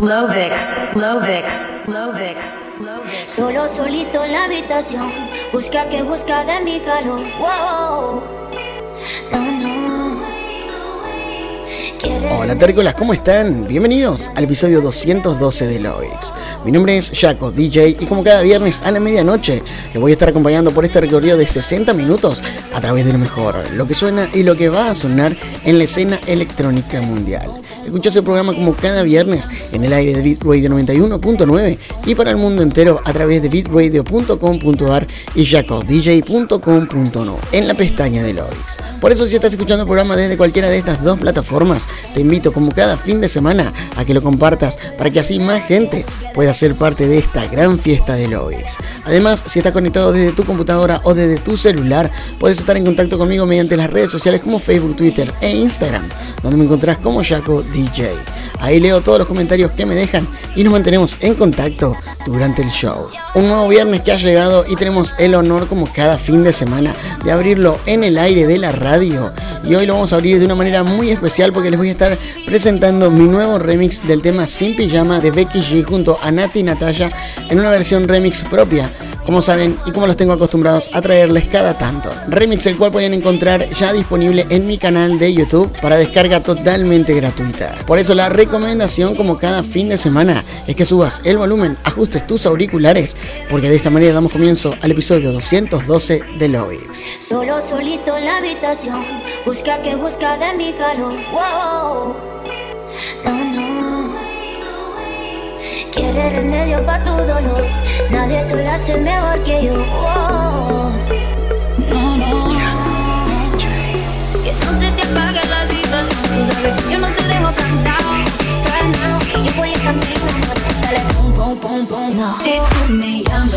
Lovix, Lovix, Lovix, Lovix. Solo solito en la habitación, busca que busca de mi calor. Wow. No, no. Hola terrícolas, ¿cómo están? Bienvenidos al episodio 212 de Lovix. Mi nombre es Jaco, DJ, y como cada viernes a la medianoche, les voy a estar acompañando por este recorrido de 60 minutos a través de lo mejor, lo que suena y lo que va a sonar en la escena electrónica mundial. Escucha ese programa como cada viernes en el aire de Beat Radio 91.9 y para el mundo entero a través de beatradio.com.ar y jacodj.com.no en la pestaña de Lovix. Por eso si estás escuchando el programa desde cualquiera de estas dos plataformas, te invito como cada fin de semana a que lo compartas para que así más gente pueda ser parte de esta gran fiesta de Lovix. Además, si estás conectado desde tu computadora o desde tu celular, puedes estar en contacto conmigo mediante las redes sociales como Facebook, Twitter e Instagram, donde me encontrás como Jaco DJ. Ahí leo todos los comentarios que me dejan y nos mantenemos en contacto durante el show. Un nuevo viernes que ha llegado y tenemos el honor como cada fin de semana de abrirlo en el aire de la radio. Y hoy lo vamos a abrir de una manera muy especial porque les voy a estar presentando mi nuevo remix del tema Sin Pijama de Becky G junto a Nati Natalia en una versión remix propia como saben y como los tengo acostumbrados a traerles cada tanto. Remix el cual pueden encontrar ya disponible en mi canal de YouTube para descarga totalmente gratuita. Por eso la recomendación como cada fin de semana es que subas el volumen, ajustes tus auriculares, porque de esta manera damos comienzo al episodio 212 de Lovix. Solo solito en la habitación, busca que busca de mi calor. Wow. No, no. Quiere remedio para tu dolor. Nadie te lo hace mejor que yo. Wow. No, no. Que no se te apague la situación. Tú sabes que yo no te dejo cantado. Cantado. Yo voy a cantar. Dale, pum, pum, pum, pum. No. Si tú me llamas,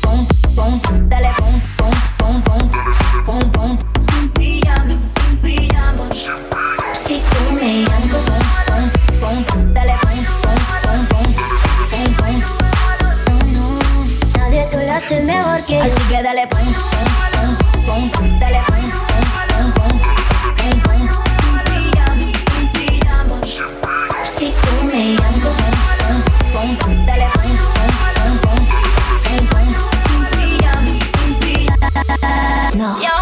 pum, pum, pum. Dale, pum, pum, pum, pum. Pum, pum. Sin pijama, sin pijama. Si tú me llamas, pum, pum, pum. Dale, pum, pum, pum. Pum, Hace mejor que yo. Así que dale, pum, pum, pum, pum. Dale. Pum, pum. Sin pijama, sin pijama. Si tú me llamas, pum, pum, pum. Dale, pum, pum, pum, pum. Pum, pum. Sin pijama, sin. No.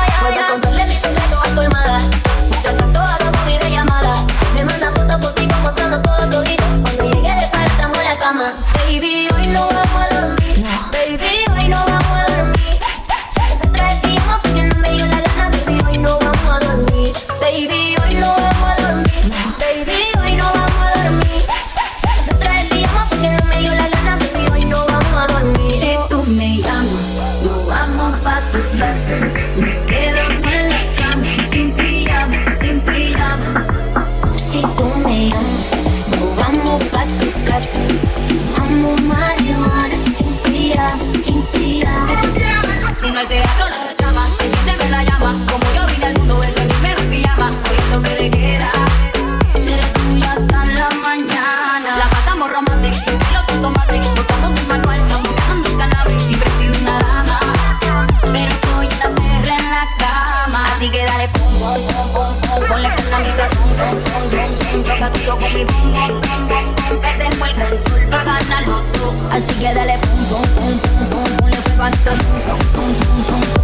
Le dale pum pum pum pum pum, pum le fuego a mis zoom zoom zoom zoom zoom.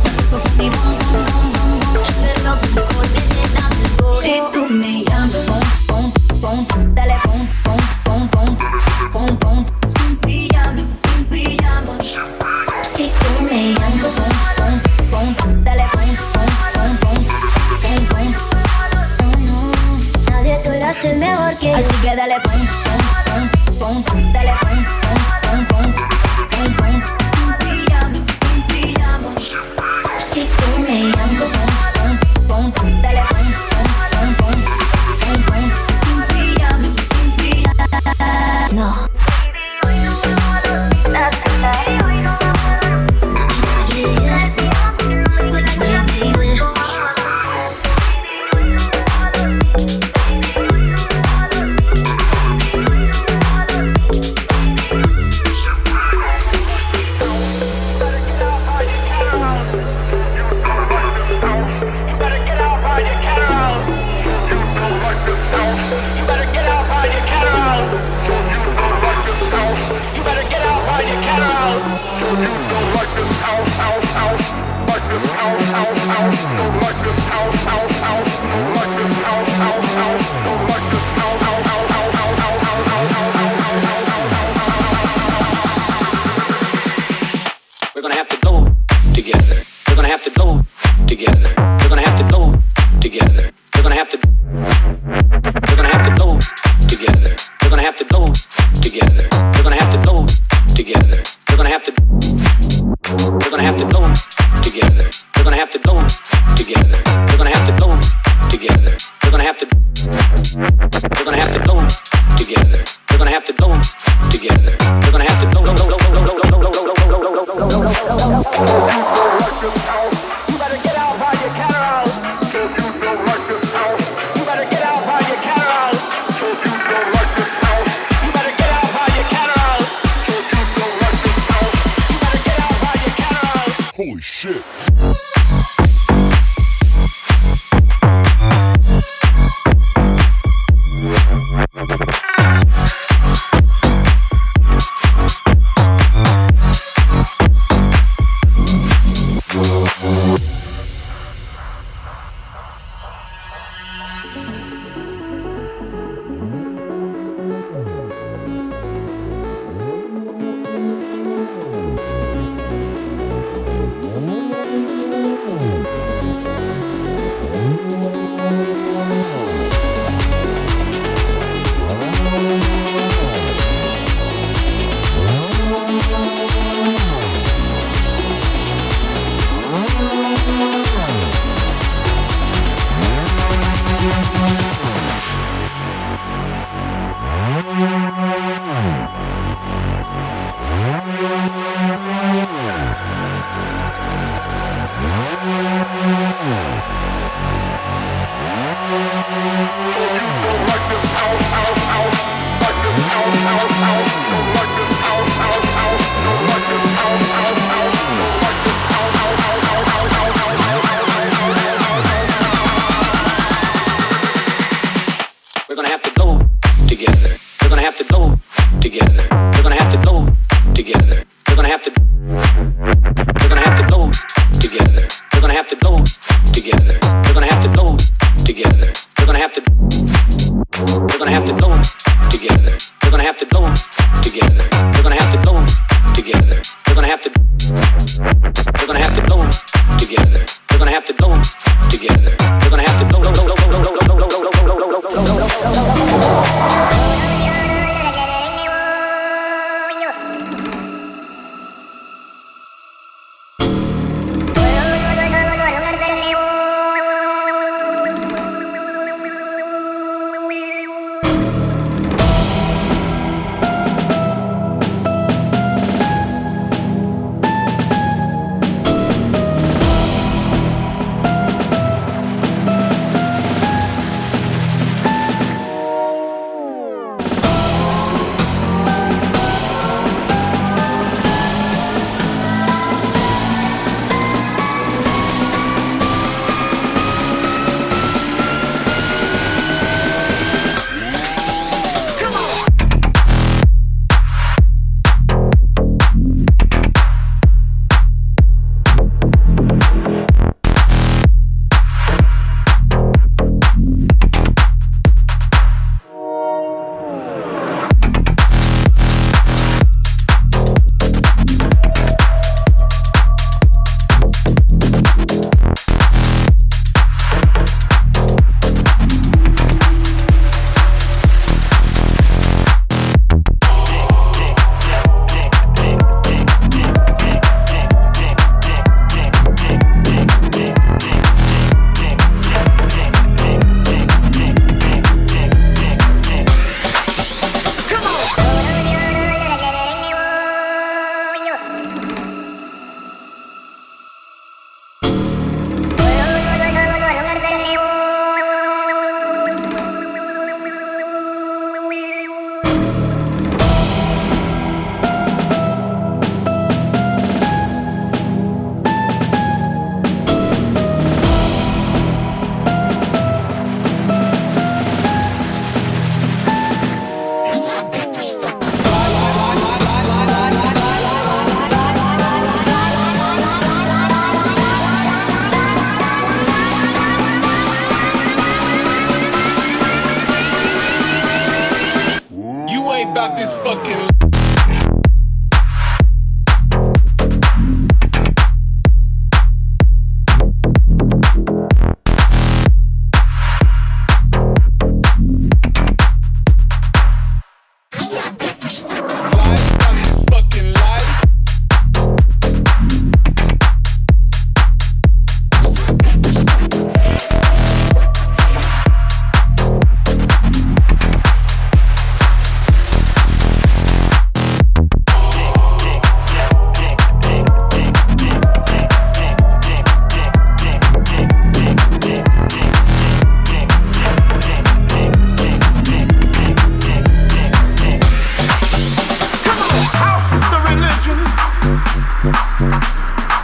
house, don't like this house, house.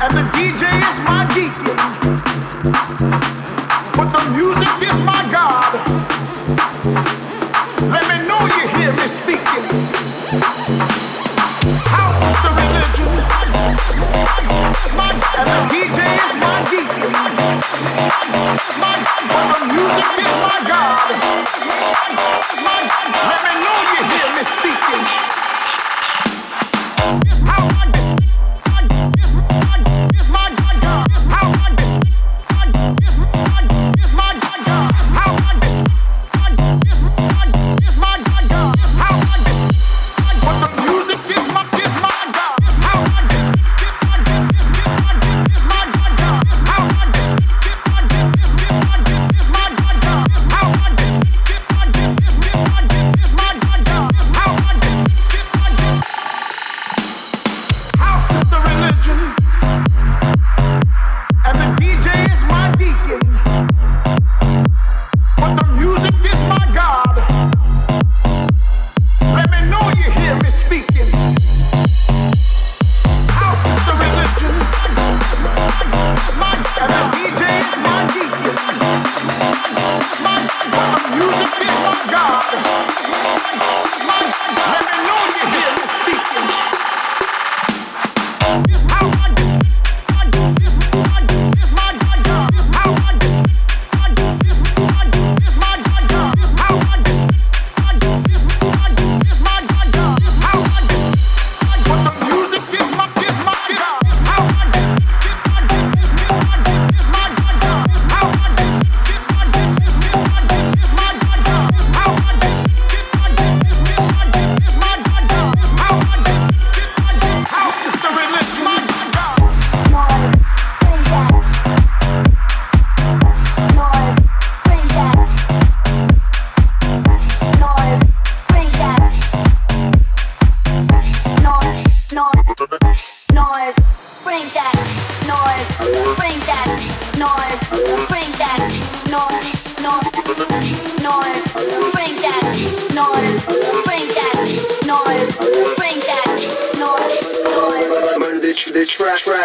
and the DJ is my geek, But the music.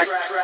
track.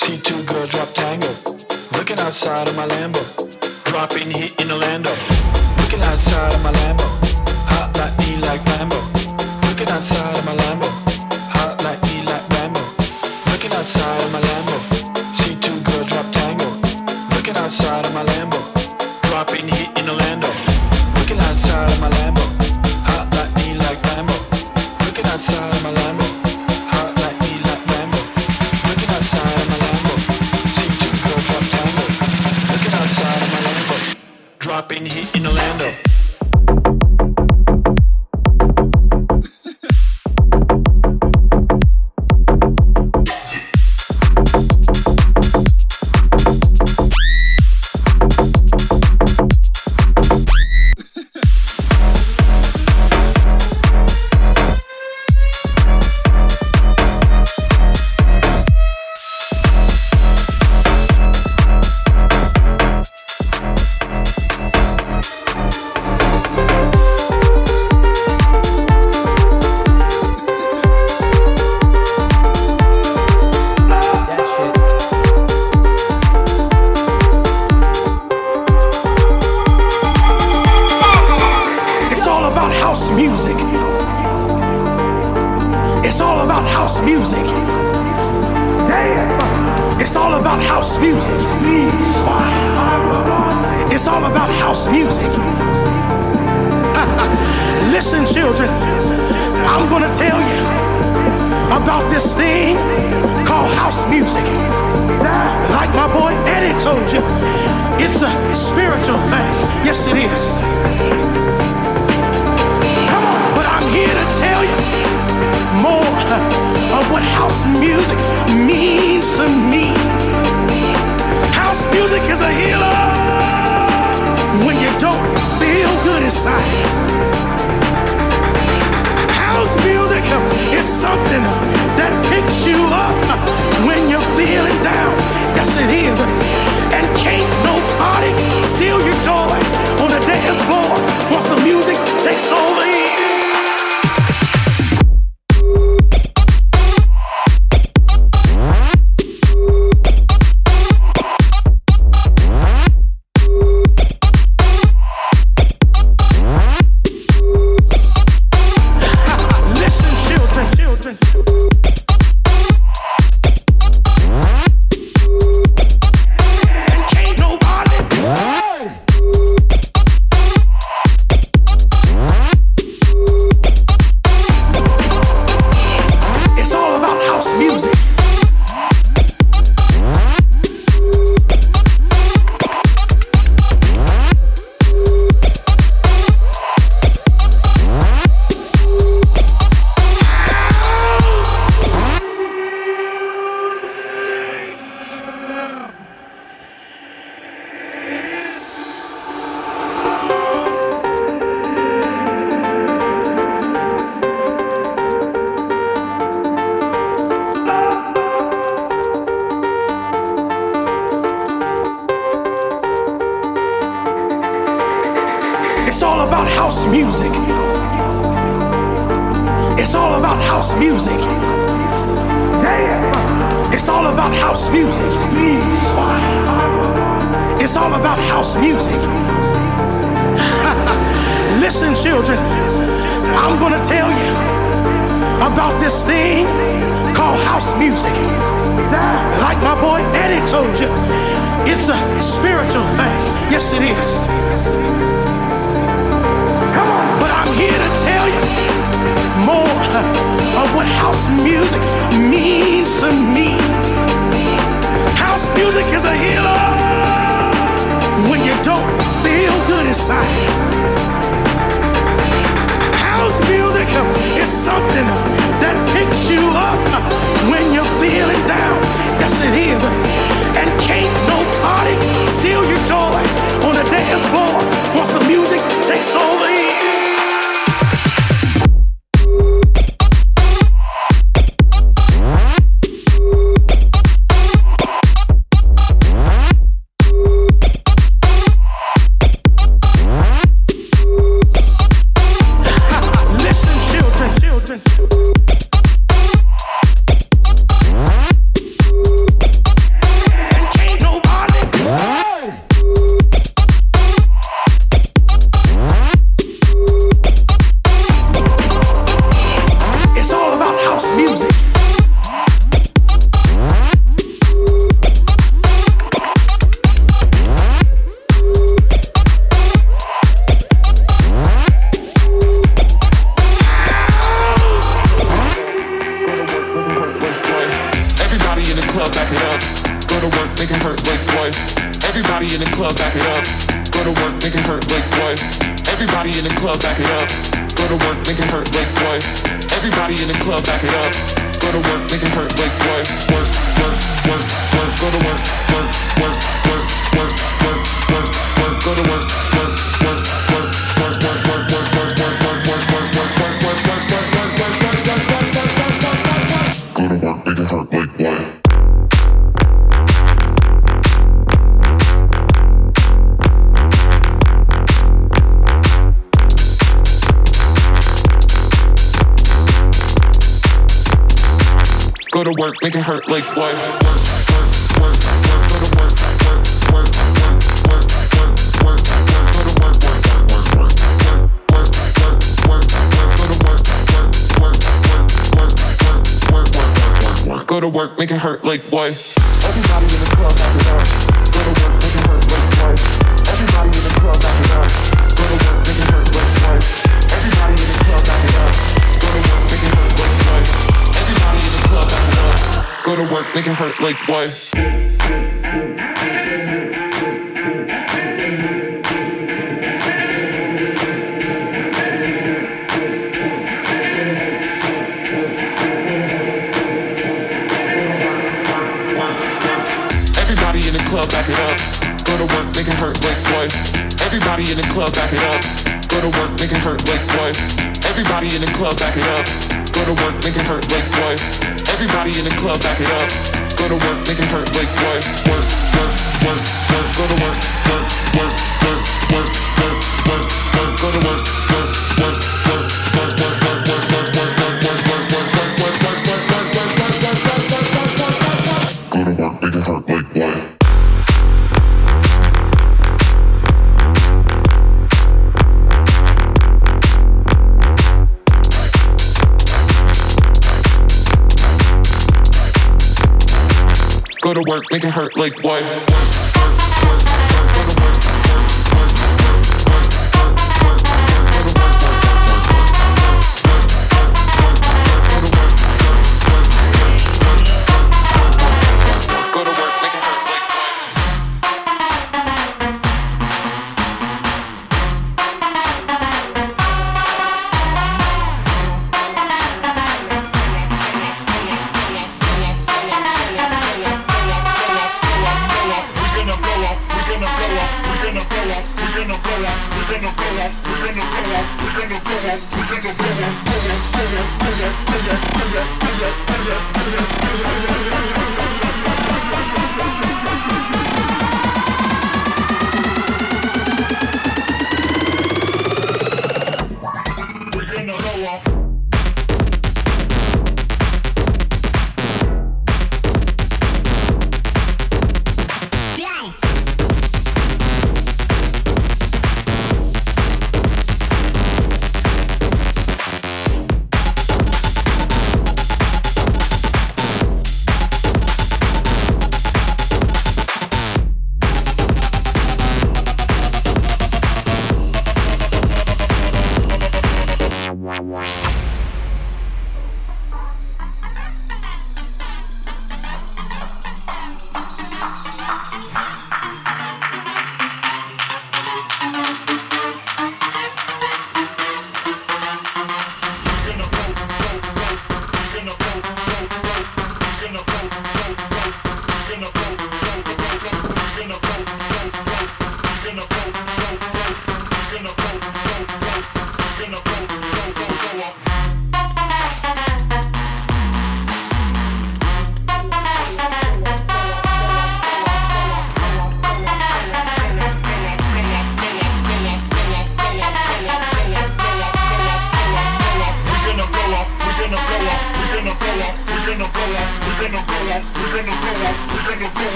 See two girls drop tango. Looking outside of my Lambo. Dropping hit in Orlando. Looking outside of my Lambo. Hot like me like Lambo. Looking outside of my Lambo. spiritual thing. Yes, it is. But I'm here to tell you more of what house music means to me. House music is a healer when you don't feel good inside. House music is something that picks you up when you're feeling down. Yes, it is. And can't nobody steal your joy on the dance floor once the music takes over. go to work, make it hurt like what? Go to work, work, work, work, work, work, work, work, go to work, work, work, work, work, work, work, work, go to work, work, work, work, work, work, work, work, go to work, make it hurt like what? Everybody in the club, Go to work, make it hurt like what? Everybody in the club, back it up. Go to work, make it hurt like what? Everybody in the club, back it up. Go to work, make it hurt like what? Everybody in the club, back it up. Go to work, make it hurt like what? Everybody in the club, back it up. Go to work, make it hurt like what? Work, work, work, work. Go to work, work, work, work, make it hurt like what?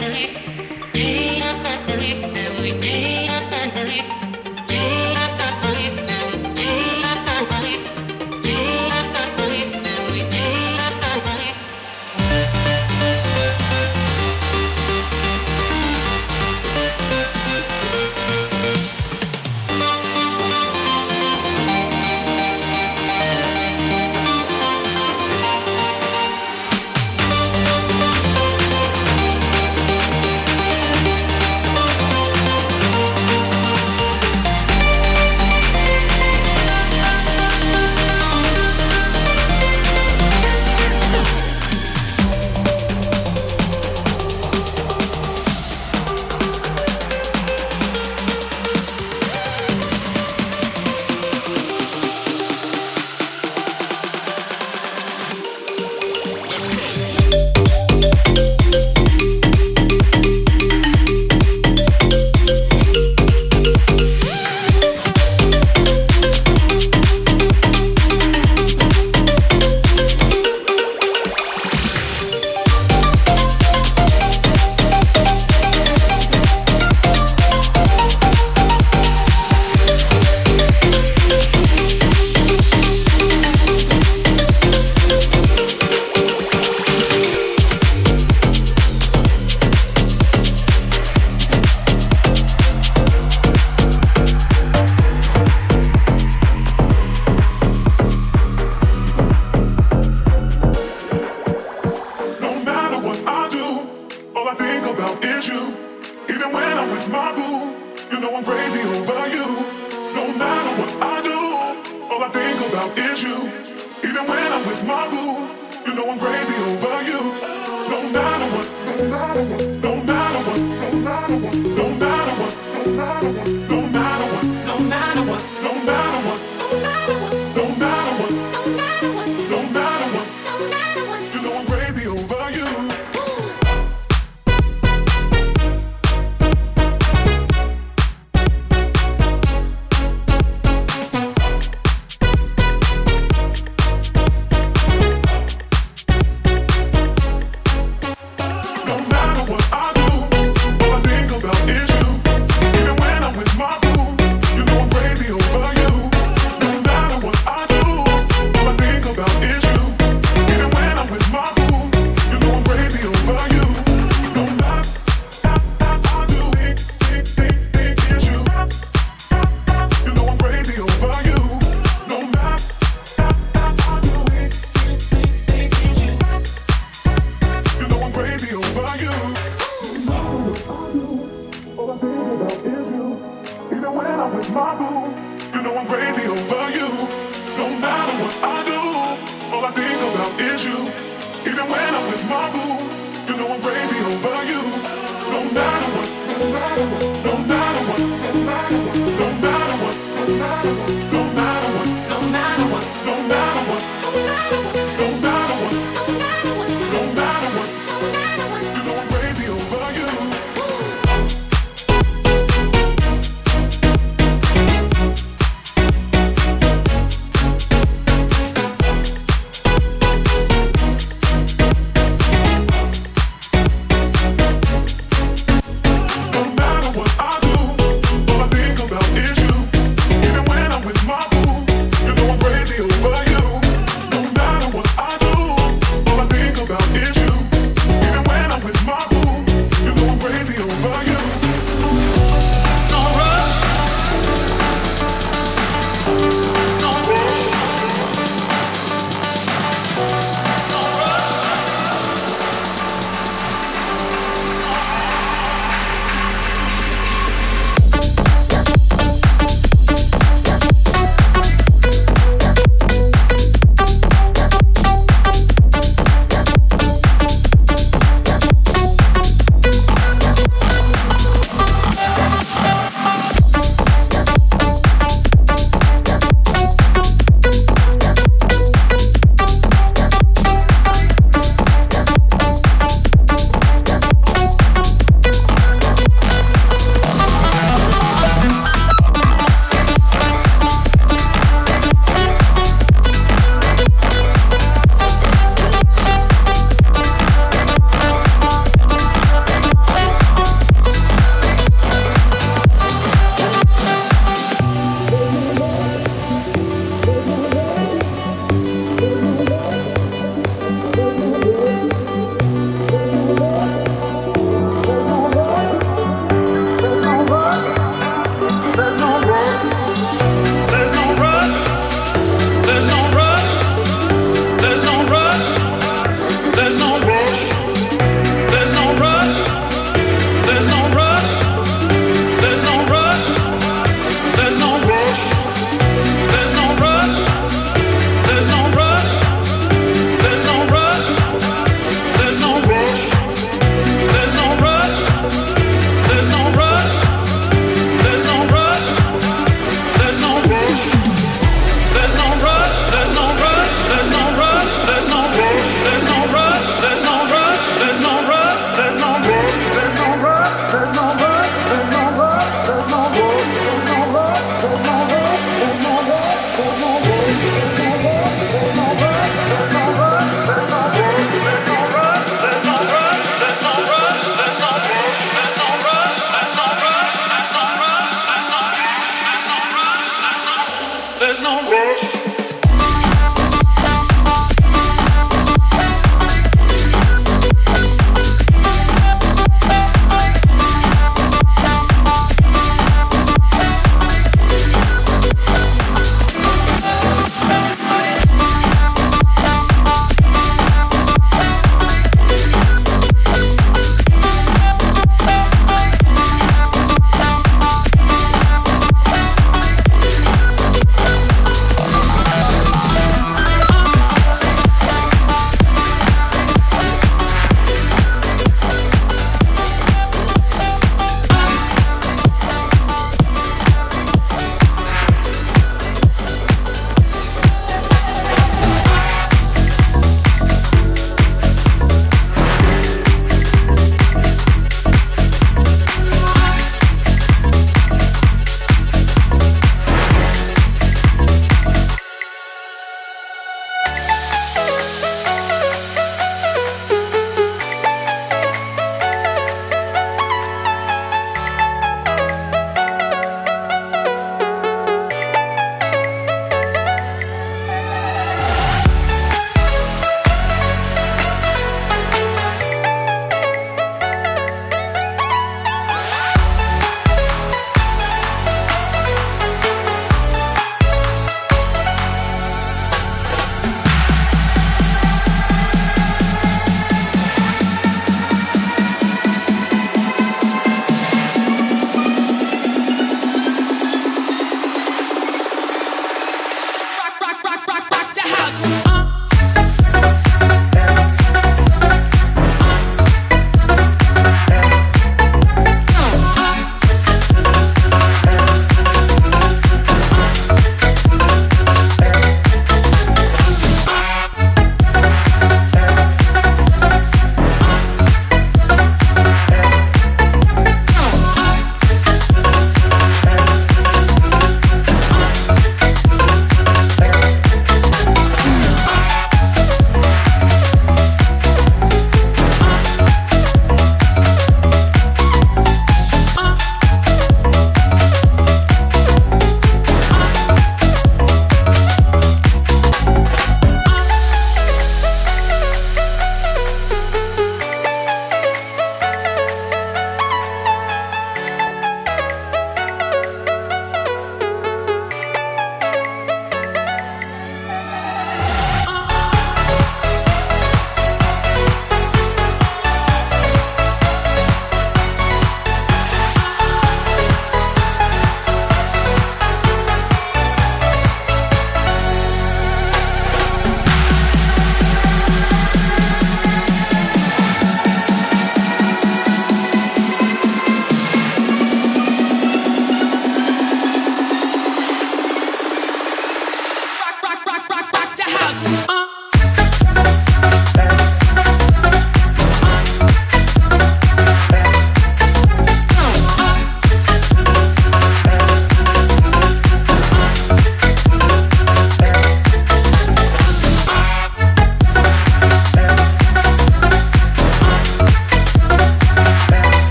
Miller.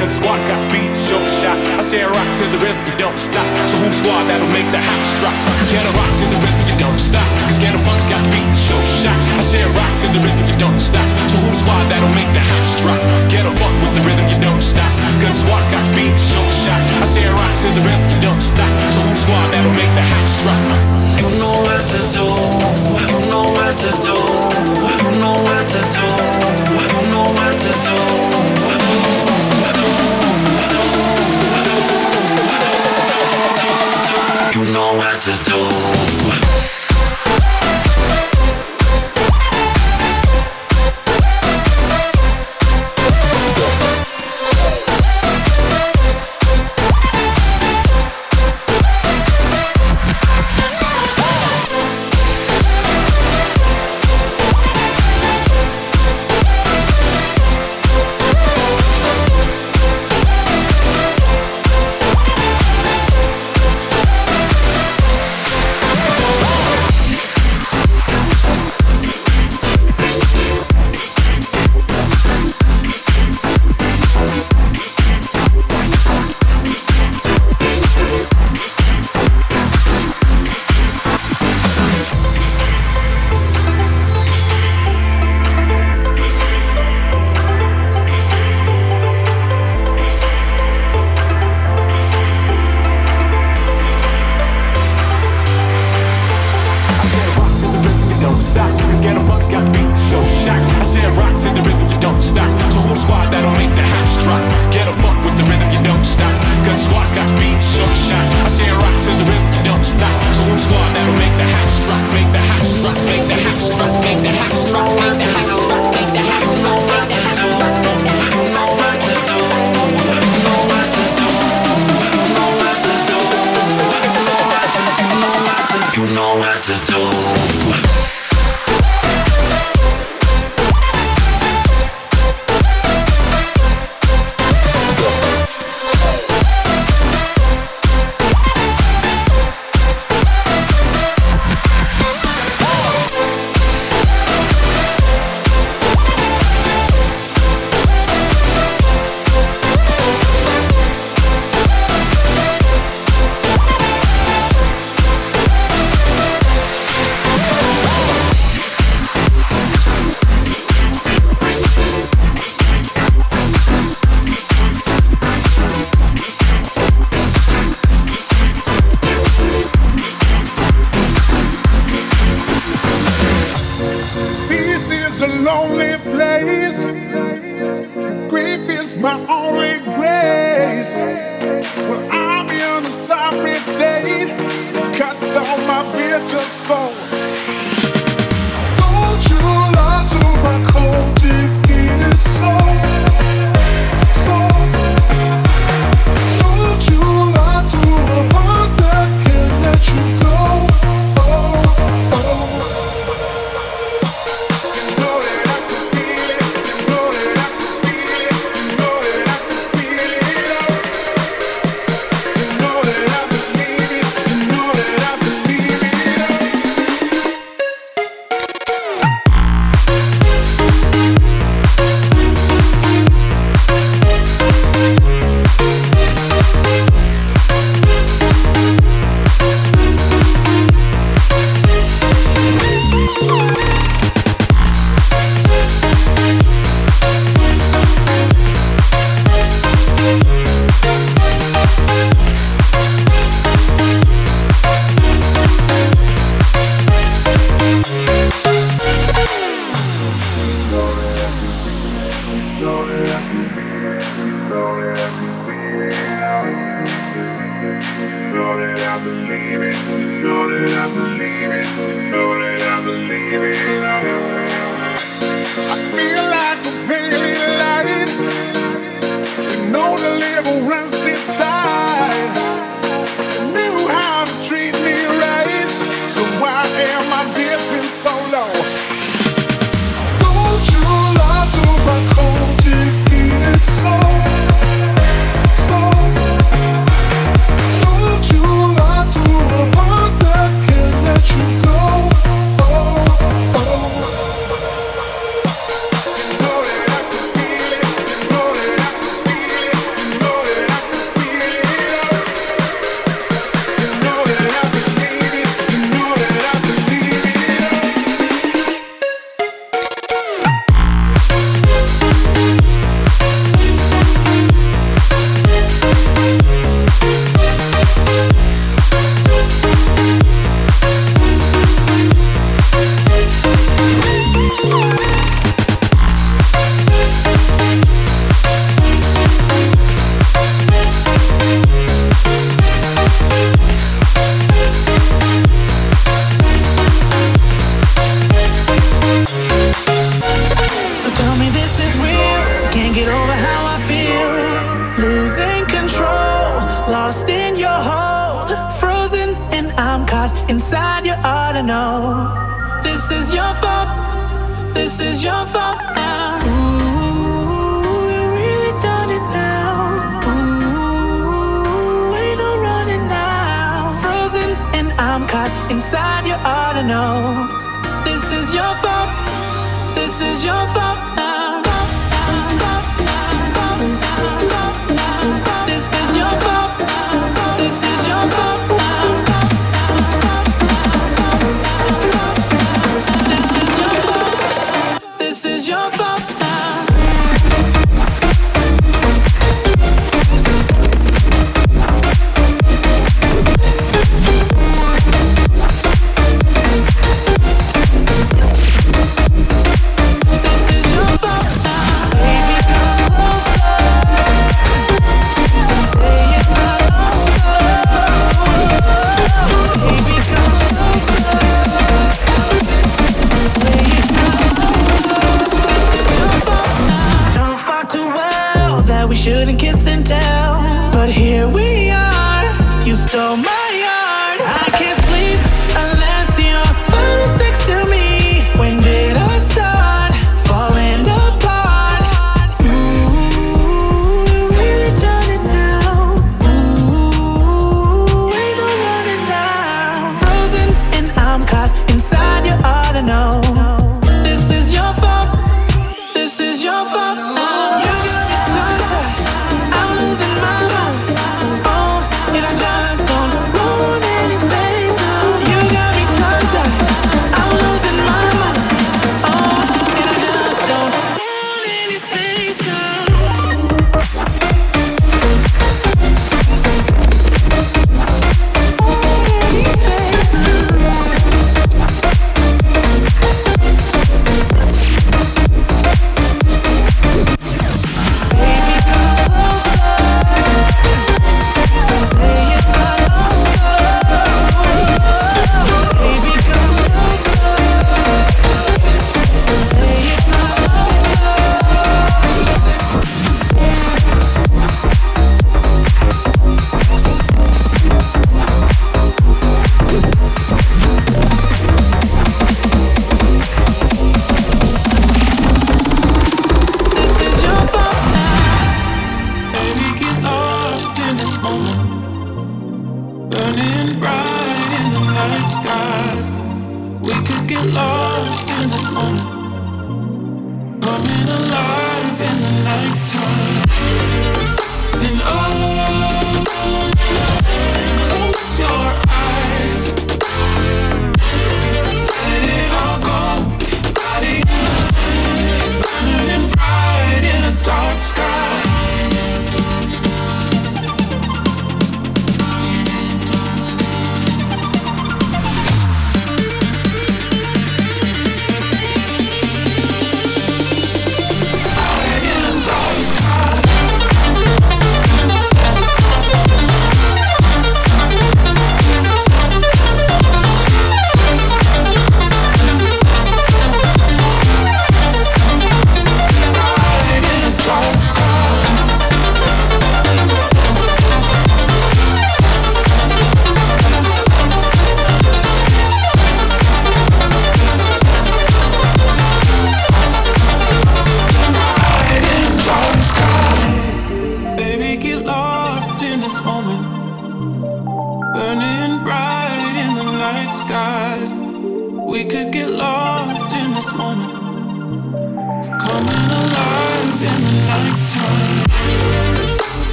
Cause squad's got speed to show the shot. I say rock to the rhythm, you don't stop. So who's the squad that'll make the house drop? Get a rock to the rhythm, you don't stop. Cause get a funk's got beat show the shot. I say rock to the rhythm, you don't stop. So who's the squad that'll make the house drop? Get a fuck with the rhythm, you don't stop. Cause squad's got speed to show the shot. I say rock to the rhythm, you don't stop. So who the squad that'll make the house drop? You know what to do. You know what to do. You know what to do. You know what to do. To do. I'm caught inside your heart. I know. This is your fault. This is your fault now.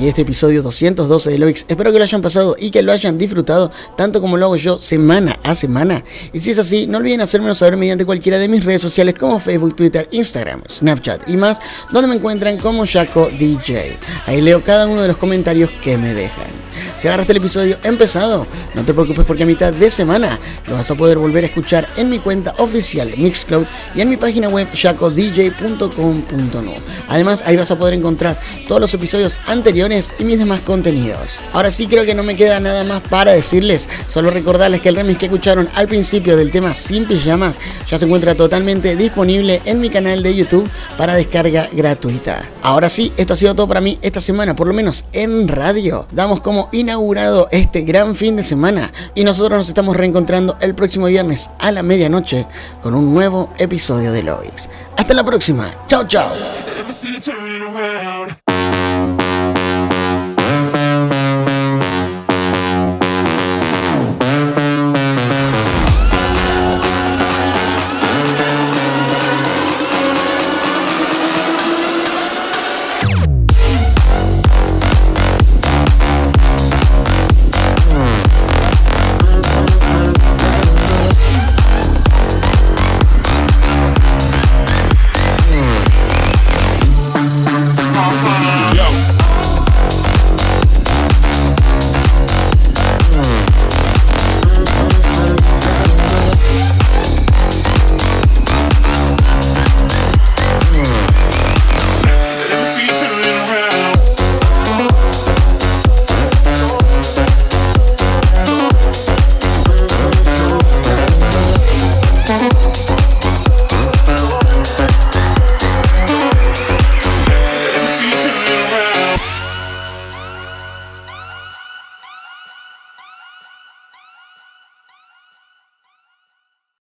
Aquí este episodio 212 de Loix. Espero que lo hayan pasado y que lo hayan disfrutado tanto como lo hago yo semana a semana. Y si es así, no olviden hacérmelo saber mediante cualquiera de mis redes sociales como Facebook, Twitter, Instagram, Snapchat y más, donde me encuentran como Jaco DJ. Ahí leo cada uno de los comentarios que me dejan. Si agarraste el episodio empezado, no te preocupes porque a mitad de semana lo vas a poder volver a escuchar en mi cuenta oficial Mixcloud y en mi página web jacodj.com.no. Además, ahí vas a poder encontrar todos los episodios anteriores y mis demás contenidos. Ahora sí creo que no me queda nada más para decirles, solo recordarles que el remix que escucharon al principio del tema Sin Pijamas ya se encuentra totalmente disponible en mi canal de YouTube para descarga gratuita. Ahora sí, esto ha sido todo para mí esta semana, por lo menos en radio. Damos como inaugurado este gran fin de semana y nosotros nos estamos reencontrando el próximo viernes a la medianoche con un nuevo episodio de Lois. Hasta la próxima. Chao, chao.